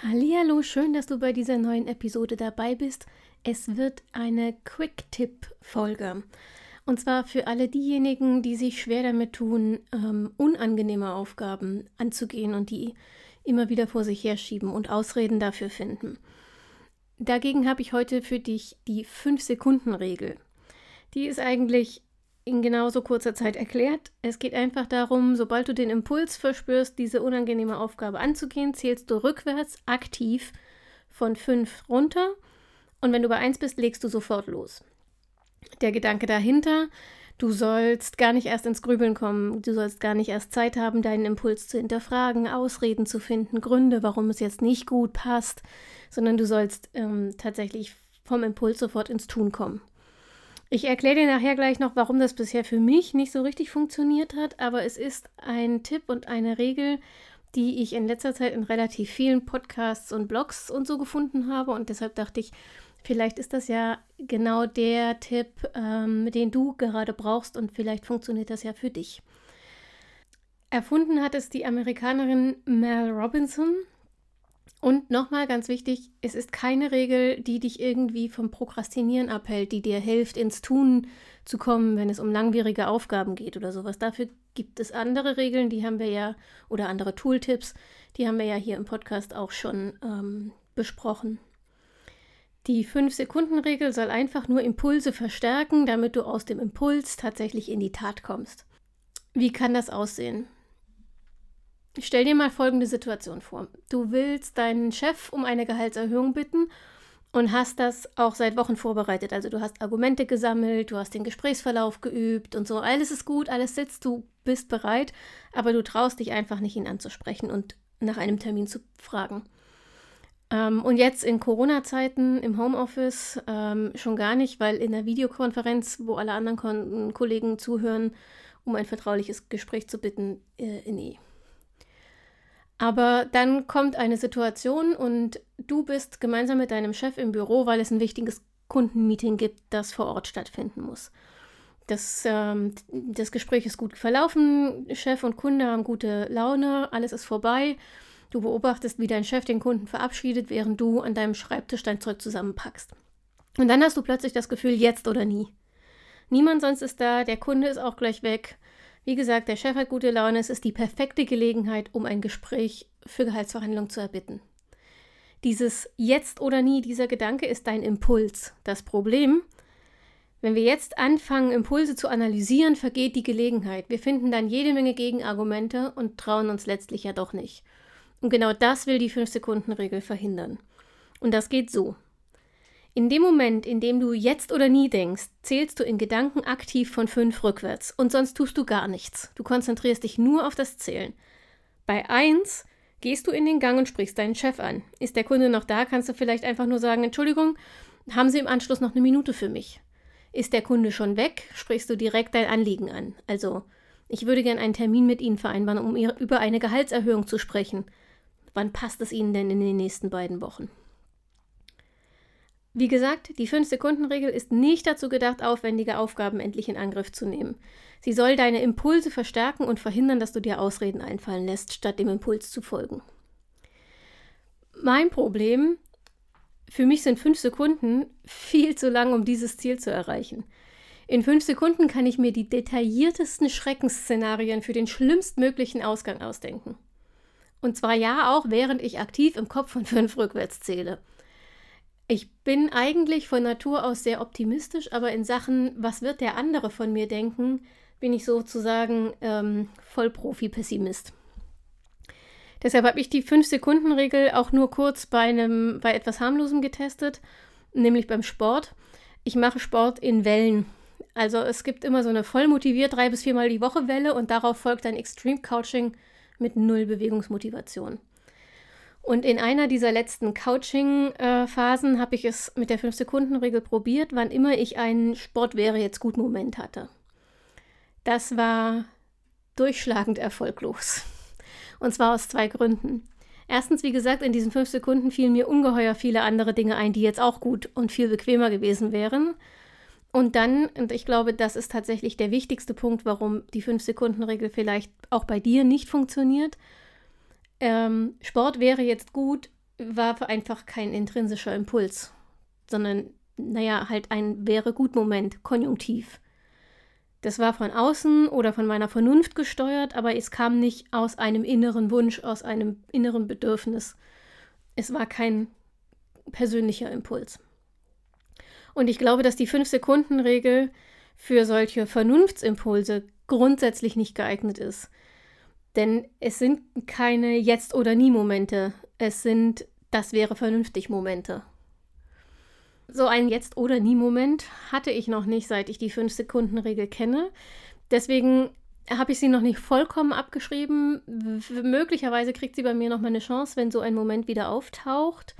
Hallo, schön, dass du bei dieser neuen Episode dabei bist. Es wird eine Quick-Tipp-Folge. Und zwar für alle diejenigen, die sich schwer damit tun, ähm, unangenehme Aufgaben anzugehen und die immer wieder vor sich herschieben und Ausreden dafür finden. Dagegen habe ich heute für dich die 5-Sekunden-Regel. Die ist eigentlich in genauso kurzer Zeit erklärt. Es geht einfach darum, sobald du den Impuls verspürst, diese unangenehme Aufgabe anzugehen, zählst du rückwärts aktiv von 5 runter und wenn du bei 1 bist, legst du sofort los. Der Gedanke dahinter, du sollst gar nicht erst ins Grübeln kommen, du sollst gar nicht erst Zeit haben, deinen Impuls zu hinterfragen, Ausreden zu finden, Gründe, warum es jetzt nicht gut passt, sondern du sollst ähm, tatsächlich vom Impuls sofort ins Tun kommen. Ich erkläre dir nachher gleich noch, warum das bisher für mich nicht so richtig funktioniert hat, aber es ist ein Tipp und eine Regel, die ich in letzter Zeit in relativ vielen Podcasts und Blogs und so gefunden habe und deshalb dachte ich, vielleicht ist das ja genau der Tipp, ähm, den du gerade brauchst und vielleicht funktioniert das ja für dich. Erfunden hat es die Amerikanerin Mel Robinson und nochmal ganz wichtig, es ist keine Regel, die dich irgendwie vom Prokrastinieren abhält, die dir hilft, ins Tun zu kommen, wenn es um langwierige Aufgaben geht oder sowas. Dafür gibt es andere Regeln, die haben wir ja, oder andere Tooltips, die haben wir ja hier im Podcast auch schon ähm, besprochen. Die 5-Sekunden-Regel soll einfach nur Impulse verstärken, damit du aus dem Impuls tatsächlich in die Tat kommst. Wie kann das aussehen? Stell dir mal folgende Situation vor. Du willst deinen Chef um eine Gehaltserhöhung bitten und hast das auch seit Wochen vorbereitet. Also du hast Argumente gesammelt, du hast den Gesprächsverlauf geübt und so. Alles ist gut, alles sitzt, du bist bereit, aber du traust dich einfach nicht, ihn anzusprechen und nach einem Termin zu fragen. Ähm, und jetzt in Corona-Zeiten im Homeoffice ähm, schon gar nicht, weil in der Videokonferenz, wo alle anderen Kon Kollegen zuhören, um ein vertrauliches Gespräch zu bitten, äh, nee. Aber dann kommt eine Situation und du bist gemeinsam mit deinem Chef im Büro, weil es ein wichtiges Kundenmeeting gibt, das vor Ort stattfinden muss. Das, ähm, das Gespräch ist gut verlaufen, Chef und Kunde haben gute Laune, alles ist vorbei. Du beobachtest, wie dein Chef den Kunden verabschiedet, während du an deinem Schreibtisch dein Zeug zusammenpackst. Und dann hast du plötzlich das Gefühl, jetzt oder nie. Niemand sonst ist da, der Kunde ist auch gleich weg. Wie gesagt, der Chef hat gute Laune. Es ist die perfekte Gelegenheit, um ein Gespräch für Gehaltsverhandlungen zu erbitten. Dieses Jetzt oder nie, dieser Gedanke ist dein Impuls. Das Problem, wenn wir jetzt anfangen, Impulse zu analysieren, vergeht die Gelegenheit. Wir finden dann jede Menge Gegenargumente und trauen uns letztlich ja doch nicht. Und genau das will die 5-Sekunden-Regel verhindern. Und das geht so. In dem Moment, in dem du jetzt oder nie denkst, zählst du in Gedanken aktiv von fünf rückwärts und sonst tust du gar nichts. Du konzentrierst dich nur auf das Zählen. Bei eins gehst du in den Gang und sprichst deinen Chef an. Ist der Kunde noch da, kannst du vielleicht einfach nur sagen, Entschuldigung, haben Sie im Anschluss noch eine Minute für mich? Ist der Kunde schon weg, sprichst du direkt dein Anliegen an. Also, ich würde gern einen Termin mit Ihnen vereinbaren, um über eine Gehaltserhöhung zu sprechen. Wann passt es Ihnen denn in den nächsten beiden Wochen? Wie gesagt, die 5-Sekunden-Regel ist nicht dazu gedacht, aufwendige Aufgaben endlich in Angriff zu nehmen. Sie soll deine Impulse verstärken und verhindern, dass du dir Ausreden einfallen lässt, statt dem Impuls zu folgen. Mein Problem, für mich sind 5 Sekunden viel zu lang, um dieses Ziel zu erreichen. In 5 Sekunden kann ich mir die detailliertesten Schreckensszenarien für den schlimmstmöglichen Ausgang ausdenken. Und zwar ja auch, während ich aktiv im Kopf von 5 rückwärts zähle. Ich bin eigentlich von Natur aus sehr optimistisch, aber in Sachen, was wird der andere von mir denken, bin ich sozusagen ähm, Vollprofi-Pessimist. Deshalb habe ich die 5-Sekunden-Regel auch nur kurz bei, einem, bei etwas harmlosem getestet, nämlich beim Sport. Ich mache Sport in Wellen. Also es gibt immer so eine voll motiviert drei bis viermal die Woche Welle und darauf folgt ein Extreme Couching mit null Bewegungsmotivation. Und in einer dieser letzten Couching-Phasen habe ich es mit der 5-Sekunden-Regel probiert, wann immer ich einen Sport wäre jetzt gut Moment hatte. Das war durchschlagend erfolglos. Und zwar aus zwei Gründen. Erstens, wie gesagt, in diesen fünf Sekunden fielen mir ungeheuer viele andere Dinge ein, die jetzt auch gut und viel bequemer gewesen wären. Und dann, und ich glaube, das ist tatsächlich der wichtigste Punkt, warum die Fünf-Sekunden-Regel vielleicht auch bei dir nicht funktioniert. Ähm, Sport wäre jetzt gut, war einfach kein intrinsischer Impuls, sondern, naja, halt ein wäre gut Moment, konjunktiv. Das war von außen oder von meiner Vernunft gesteuert, aber es kam nicht aus einem inneren Wunsch, aus einem inneren Bedürfnis. Es war kein persönlicher Impuls. Und ich glaube, dass die Fünf-Sekunden-Regel für solche Vernunftsimpulse grundsätzlich nicht geeignet ist. Denn es sind keine Jetzt- oder Nie-Momente. Es sind Das wäre vernünftig Momente. So ein Jetzt- oder Nie-Moment hatte ich noch nicht, seit ich die 5-Sekunden-Regel kenne. Deswegen habe ich sie noch nicht vollkommen abgeschrieben. W möglicherweise kriegt sie bei mir noch mal eine Chance, wenn so ein Moment wieder auftaucht.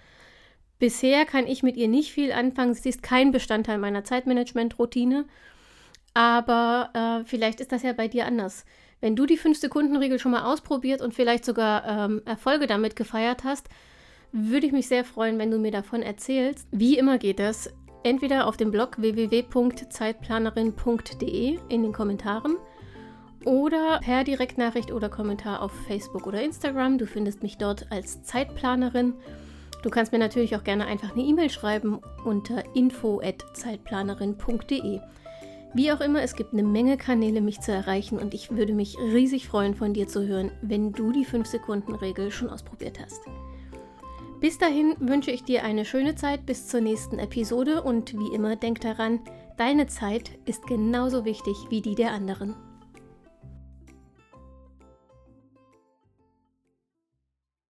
Bisher kann ich mit ihr nicht viel anfangen. Sie ist kein Bestandteil meiner Zeitmanagement-Routine. Aber äh, vielleicht ist das ja bei dir anders. Wenn du die 5-Sekunden-Regel schon mal ausprobiert und vielleicht sogar ähm, Erfolge damit gefeiert hast, würde ich mich sehr freuen, wenn du mir davon erzählst. Wie immer geht das entweder auf dem Blog www.zeitplanerin.de in den Kommentaren oder per Direktnachricht oder Kommentar auf Facebook oder Instagram. Du findest mich dort als Zeitplanerin. Du kannst mir natürlich auch gerne einfach eine E-Mail schreiben unter info@zeitplanerin.de. Wie auch immer, es gibt eine Menge Kanäle, mich zu erreichen und ich würde mich riesig freuen, von dir zu hören, wenn du die 5-Sekunden-Regel schon ausprobiert hast. Bis dahin wünsche ich dir eine schöne Zeit bis zur nächsten Episode und wie immer denk daran, deine Zeit ist genauso wichtig wie die der anderen.